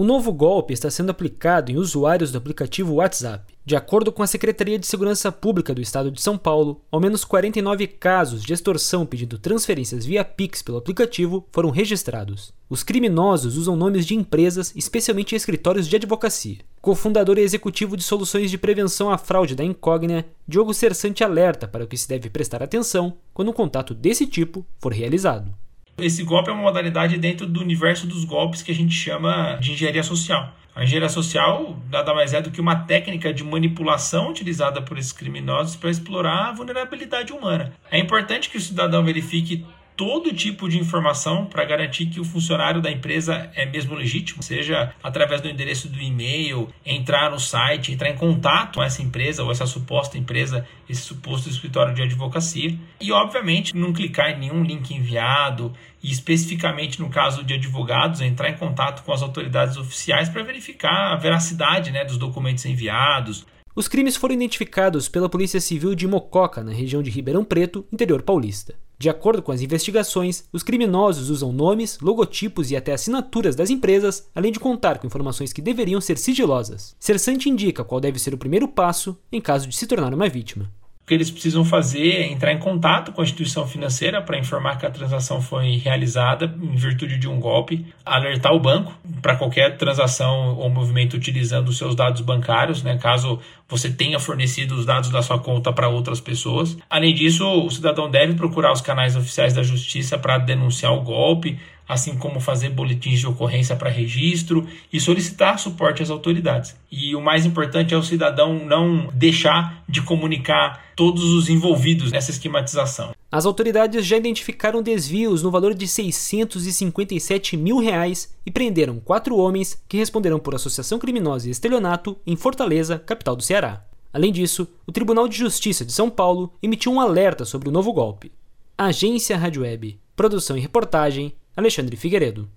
O novo golpe está sendo aplicado em usuários do aplicativo WhatsApp. De acordo com a Secretaria de Segurança Pública do Estado de São Paulo, ao menos 49 casos de extorsão pedindo transferências via Pix pelo aplicativo foram registrados. Os criminosos usam nomes de empresas, especialmente escritórios de advocacia. Cofundador e executivo de soluções de prevenção à fraude da Incógnia, Diogo Cersante alerta para o que se deve prestar atenção quando um contato desse tipo for realizado. Esse golpe é uma modalidade dentro do universo dos golpes que a gente chama de engenharia social. A engenharia social nada mais é do que uma técnica de manipulação utilizada por esses criminosos para explorar a vulnerabilidade humana. É importante que o cidadão verifique todo tipo de informação para garantir que o funcionário da empresa é mesmo legítimo, seja através do endereço do e-mail, entrar no site, entrar em contato com essa empresa ou essa suposta empresa, esse suposto escritório de advocacia. E, obviamente, não clicar em nenhum link enviado e, especificamente no caso de advogados, entrar em contato com as autoridades oficiais para verificar a veracidade né, dos documentos enviados. Os crimes foram identificados pela Polícia Civil de Mococa, na região de Ribeirão Preto, interior paulista. De acordo com as investigações, os criminosos usam nomes, logotipos e até assinaturas das empresas, além de contar com informações que deveriam ser sigilosas. Cersante indica qual deve ser o primeiro passo em caso de se tornar uma vítima que eles precisam fazer é entrar em contato com a instituição financeira para informar que a transação foi realizada em virtude de um golpe, alertar o banco para qualquer transação ou movimento utilizando os seus dados bancários, né, caso você tenha fornecido os dados da sua conta para outras pessoas. Além disso, o cidadão deve procurar os canais oficiais da justiça para denunciar o golpe, assim como fazer boletins de ocorrência para registro e solicitar suporte às autoridades. E o mais importante é o cidadão não deixar de comunicar todos os envolvidos nessa esquematização. As autoridades já identificaram desvios no valor de 657 mil reais e prenderam quatro homens que responderão por associação criminosa e estelionato em Fortaleza, capital do Ceará. Além disso, o Tribunal de Justiça de São Paulo emitiu um alerta sobre o novo golpe. Agência Rádio Web. Produção e reportagem Alexandre Figueiredo.